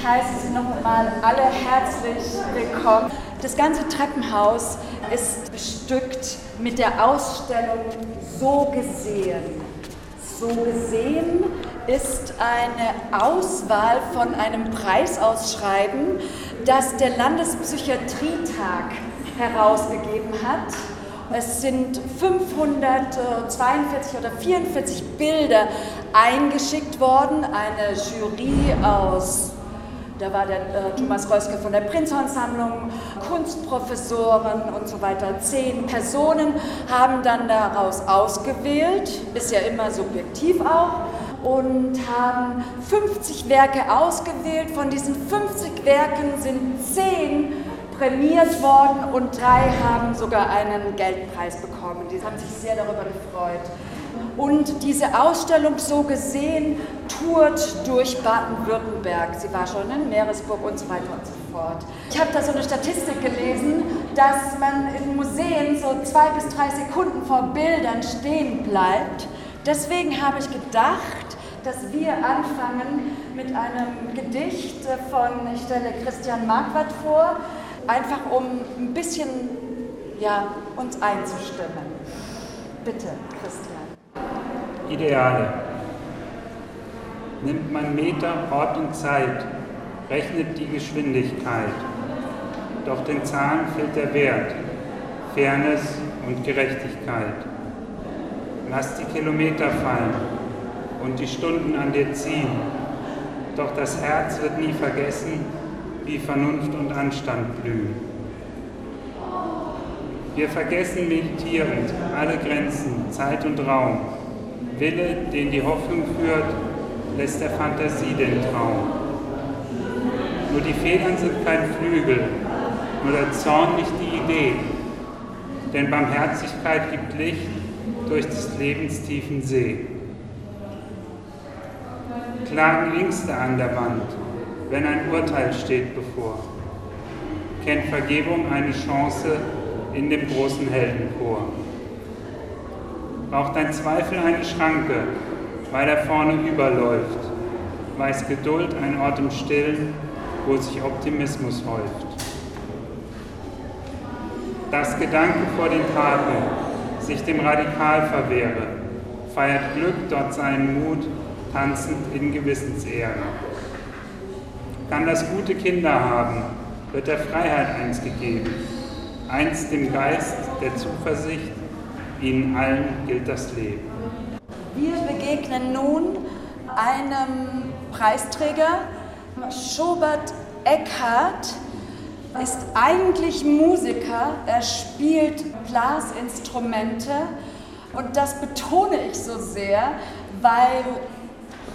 Ich heiße Sie noch einmal alle herzlich willkommen. Das ganze Treppenhaus ist bestückt mit der Ausstellung So gesehen. So gesehen ist eine Auswahl von einem Preisausschreiben, das der Landespsychiatrietag herausgegeben hat. Es sind 542 oder 44 Bilder eingeschickt worden. Eine Jury aus, da war der äh, Thomas Reuske von der Prinzhorn-Sammlung, Kunstprofessoren und so weiter. Zehn Personen haben dann daraus ausgewählt, ist ja immer subjektiv auch und haben 50 Werke ausgewählt. Von diesen 50 Werken sind 10 prämiert worden und drei haben sogar einen Geldpreis bekommen. Die haben sich sehr darüber gefreut. Und diese Ausstellung so gesehen tourt durch Baden-Württemberg. Sie war schon in Meeresburg und so weiter und so fort. Ich habe da so eine Statistik gelesen, dass man in Museen so zwei bis drei Sekunden vor Bildern stehen bleibt. Deswegen habe ich gedacht, dass wir anfangen mit einem Gedicht von, ich stelle Christian Marquardt vor, einfach um ein bisschen ja, uns einzustimmen. Bitte, Christian. Ideale. Nimmt man Meter, Ort und Zeit, rechnet die Geschwindigkeit. Doch den Zahlen fehlt der Wert, Fairness und Gerechtigkeit. Lass die Kilometer fallen und die Stunden an dir ziehen. Doch das Herz wird nie vergessen, wie Vernunft und Anstand blühen. Wir vergessen meditierend alle Grenzen, Zeit und Raum. Wille, den die Hoffnung führt, lässt der Fantasie den Traum. Nur die Federn sind kein Flügel, nur der Zorn nicht die Idee. Denn Barmherzigkeit gibt Licht durch des Lebens tiefen See. Klagen Ängste an der Wand, wenn ein Urteil steht bevor. Kennt Vergebung eine Chance in dem großen Heldenchor. Braucht ein Zweifel eine Schranke, weil er vorne überläuft. Weiß Geduld ein Ort im Stillen, wo sich Optimismus häuft. Das Gedanke vor den Taten sich dem Radikal verwehre, feiert Glück dort seinen Mut, tanzend in Gewissensehre kann das gute Kinder haben, wird der Freiheit eins gegeben, eins dem Geist der Zuversicht, ihnen allen gilt das Leben. Wir begegnen nun einem Preisträger, Schobert Eckhardt ist eigentlich Musiker, er spielt Blasinstrumente und das betone ich so sehr, weil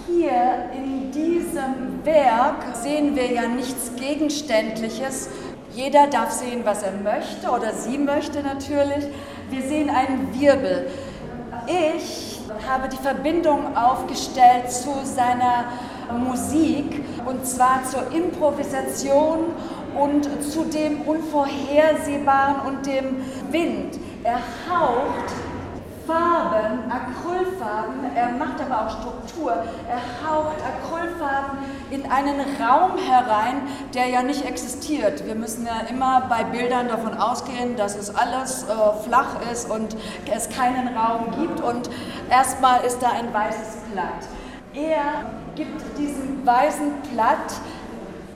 hier in diesem Werk sehen wir ja nichts Gegenständliches. Jeder darf sehen, was er möchte oder sie möchte natürlich. Wir sehen einen Wirbel. Ich habe die Verbindung aufgestellt zu seiner Musik und zwar zur Improvisation und zu dem Unvorhersehbaren und dem Wind. Er haucht Farben, Acrylfarben, er macht aber auch Struktur, er haucht Acrylfarben in einen Raum herein, der ja nicht existiert. Wir müssen ja immer bei Bildern davon ausgehen, dass es alles äh, flach ist und es keinen Raum gibt und erstmal ist da ein weißes Blatt. Er gibt diesem weißen Blatt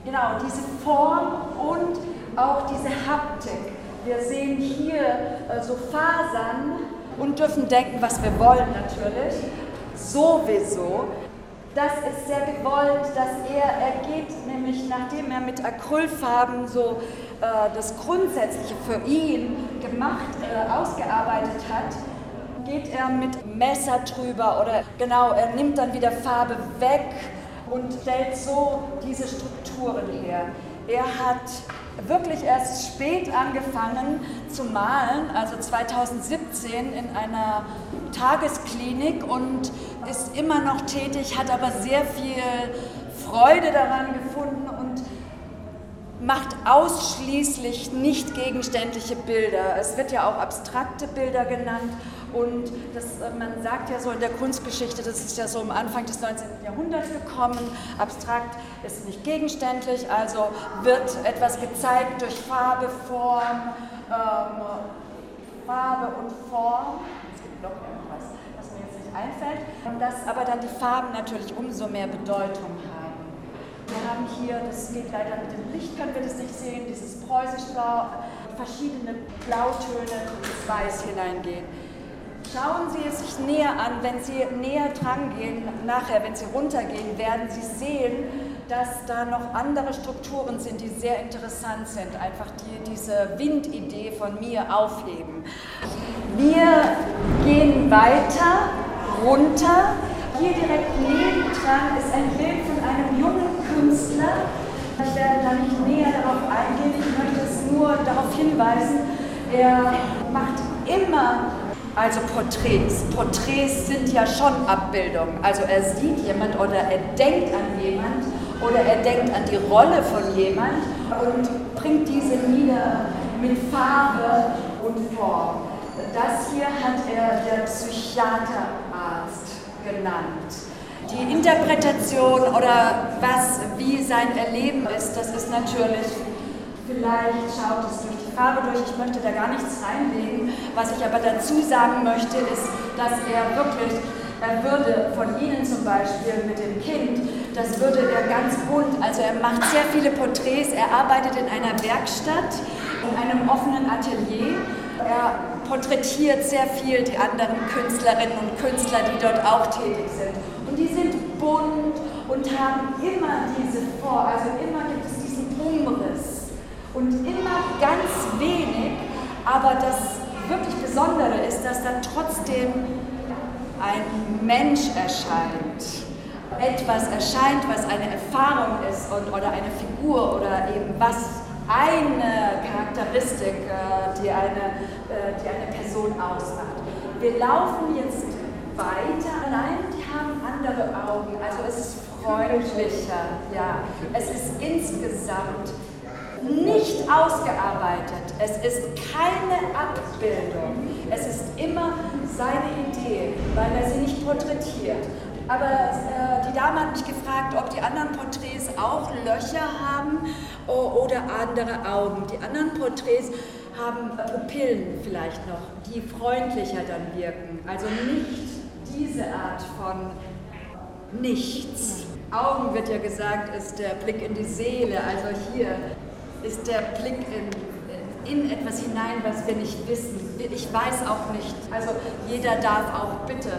genau diese Form und auch diese Haptik. Wir sehen hier äh, so Fasern, und dürfen denken, was wir wollen natürlich. Sowieso. Das ist sehr gewollt, dass er, er geht nämlich, nachdem er mit Acrylfarben so äh, das Grundsätzliche für ihn gemacht, äh, ausgearbeitet hat, geht er mit Messer drüber oder genau, er nimmt dann wieder Farbe weg und stellt so diese Strukturen her. Er hat wirklich erst spät angefangen zu malen, also 2017 in einer Tagesklinik und ist immer noch tätig, hat aber sehr viel Freude daran gefunden und macht ausschließlich nicht gegenständliche Bilder. Es wird ja auch abstrakte Bilder genannt Und das, äh, man sagt ja so in der Kunstgeschichte, das ist ja so am Anfang des 19. Jahrhunderts gekommen, abstrakt ist nicht gegenständlich, also wird etwas gezeigt durch Farbe, Form, ähm, Farbe und Form. Es gibt noch irgendwas, was mir jetzt nicht einfällt. Und dass aber dann die Farben natürlich umso mehr Bedeutung haben. Wir haben hier, das geht leider mit dem Licht, können wir das nicht sehen, dieses preußisch-blau, verschiedene Blautöne ins Weiß hineingehen. Schauen Sie es sich näher an, wenn Sie näher dran gehen, nachher, wenn Sie runtergehen, werden Sie sehen, dass da noch andere Strukturen sind, die sehr interessant sind, einfach die diese Windidee von mir aufheben. Wir gehen weiter, runter. Hier direkt nebendran ist ein Bild von einem jungen Künstler. Ich werde da nicht näher darauf eingehen, ich möchte es nur darauf hinweisen, er macht immer also Porträts. Porträts sind ja schon Abbildungen. Also er sieht jemand oder er denkt an jemand oder er denkt an die Rolle von jemand und bringt diese nieder mit Farbe und Form. Das hier hat er der Psychiaterarzt genannt. Die Interpretation oder was, wie sein Erleben ist, das ist natürlich, vielleicht schaut es durch Farbe durch. Ich möchte da gar nichts reinlegen. Was ich aber dazu sagen möchte, ist, dass er wirklich, er würde von Ihnen zum Beispiel mit dem Kind, das würde er ganz bunt, also er macht sehr viele Porträts, er arbeitet in einer Werkstatt, in einem offenen Atelier. Er porträtiert sehr viel die anderen Künstlerinnen und Künstler, die dort auch tätig sind. Und die sind bunt und haben immer diese Vor, also immer gibt es diesen Umriss und immer ganz wenig, aber das wirklich Besondere ist, dass dann trotzdem ein Mensch erscheint. Etwas erscheint, was eine Erfahrung ist und, oder eine Figur oder eben was eine Charakteristik, äh, die eine, äh, die eine Person ausmacht. Wir laufen jetzt weiter. Nein, die haben andere Augen. Also es ist freundlicher. Ja, es ist insgesamt nicht ausgearbeitet. Es ist keine Abbildung. Es ist immer seine Idee, weil er sie nicht porträtiert. Aber äh, die Dame hat mich gefragt, ob die anderen Porträts auch Löcher haben oder andere Augen. Die anderen Porträts haben Pupillen vielleicht noch, die freundlicher dann wirken. Also nicht diese Art von Nichts. Augen wird ja gesagt, ist der Blick in die Seele. Also hier ist der Blick in, in etwas hinein, was wir nicht wissen. Ich weiß auch nicht. Also jeder darf auch bitte.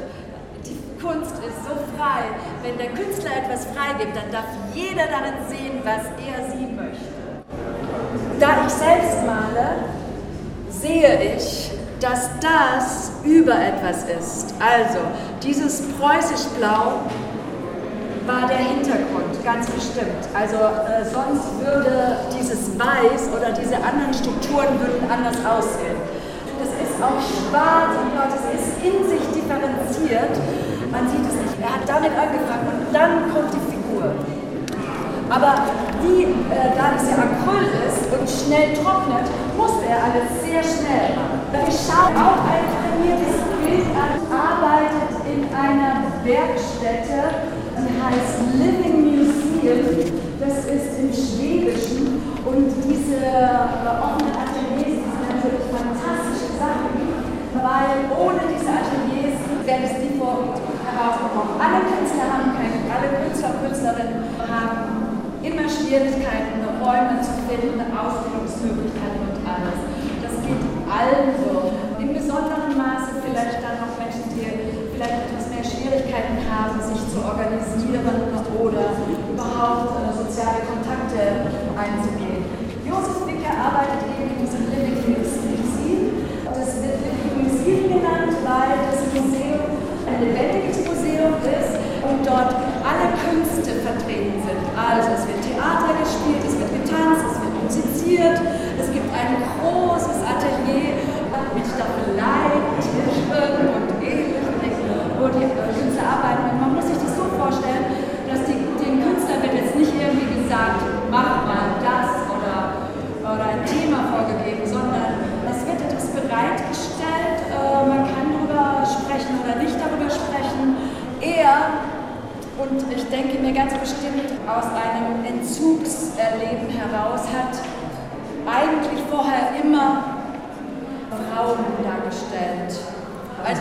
Die Kunst ist so frei. Wenn der Künstler etwas freigibt, dann darf jeder darin sehen, was er sie möchte. Da ich selbst male, sehe ich, dass das über etwas ist. Also dieses preußisch Blau war der Hintergrund, ganz bestimmt. Also äh, sonst würde dieses Weiß oder diese anderen Strukturen würden anders aussehen. Das ist auch schwarz und laut, es ist in sich differenziert. Man sieht es nicht. Er hat damit angefangen und dann kommt die Figur. Aber wie äh, da das ja Acryl ist und schnell trocknet, musste er alles sehr schnell machen. Wir schauen auch ein trainiertes Bild an, arbeitet in einer Werkstätte die heißt Living Museum. Das ist im Schwedischen. Und diese äh, offenen Ateliers sind natürlich fantastische Sachen, weil ohne diese Ateliers wäre es nie herausgekommen. Alle Künstler haben keine, alle Künstler und Künstlerinnen haben immer Schwierigkeiten, Räume zu finden, Ausbildungsmöglichkeiten und alles. Das geht also in besonderem Maße vielleicht dann noch Menschen, die vielleicht Schwierigkeiten haben, sich zu organisieren oder überhaupt äh, soziale Kontakte einzugehen. Josef Wicker arbeitet eben in diesem Living Museum. Das wird Living Museum genannt, weil das Museum ein lebendiges Museum ist und dort alle Künste vertreten sind. Also es wird Theater gespielt, es wird getanzt, es wird musiziert,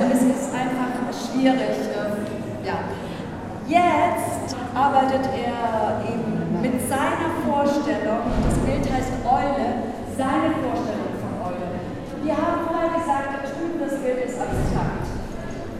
Also es ist einfach schwierig. Äh, ja. Jetzt arbeitet er eben mit seiner Vorstellung, das Bild heißt Eule, seine Vorstellung von Eule. Wir haben vorher gesagt, das Bild ist abstrakt.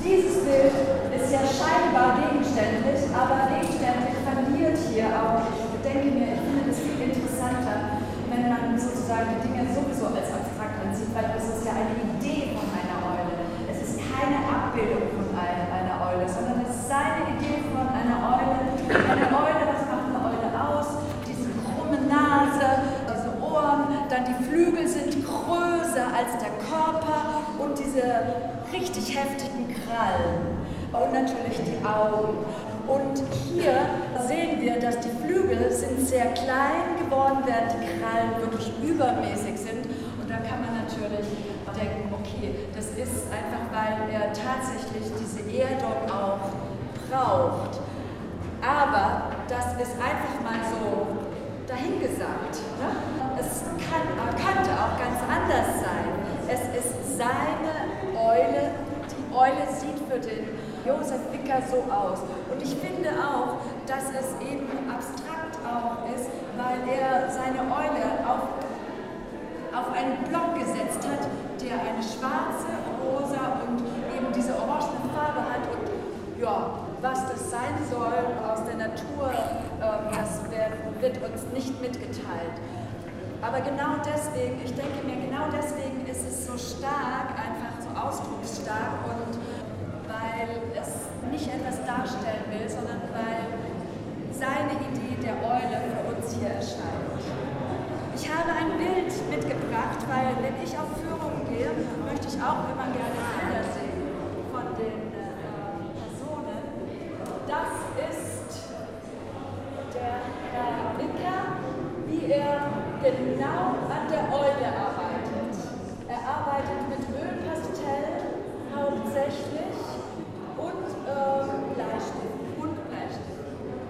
Dieses Bild ist ja scheinbar gegenständlich, aber gegenständlich verliert hier auch. Ich denke mir, ich finde das viel interessanter, wenn man sozusagen die Dinge sowieso als abstrakt ansieht, weil es ist ja eine Idee von einer Eule. Es ist keine Abbildung von einer Eule, sondern es ist seine Idee von einer Eule. Eine Eule, was macht eine Eule aus? Diese krumme Nase, diese Ohren, dann die Flügel sind größer als der Körper und diese richtig heftigen Krallen und natürlich die Augen. Und hier sehen wir, dass die Flügel sind sehr klein geworden, während die Krallen wirklich übermäßig sind. Und da kann man natürlich denken, okay, das ist einfach, weil er tatsächlich diese Erdung auch braucht. Aber das ist einfach mal so dahingesagt. Ne? Es kann, könnte auch ganz anders sein. Es ist seine Eule, die Eule sieht für den Josef Wicker so aus. Und ich finde auch, dass es eben abstrakt auch ist, weil er seine Eule auf, auf einen Block gesetzt hat, der eine schwarze, rosa und eben diese orangene Farbe hat. Und ja, was das sein soll aus der Natur, äh, das wird uns nicht mitgeteilt. Aber genau deswegen, ich denke mir, genau deswegen ist es so stark, einfach so ausdrucksstark und weil es nicht etwas darstellen will, sondern weil seine Idee der Eule für uns hier erscheint. Ich habe ein Bild mitgebracht, weil wenn ich auf Führungen gehe, möchte ich auch immer gerne Bilder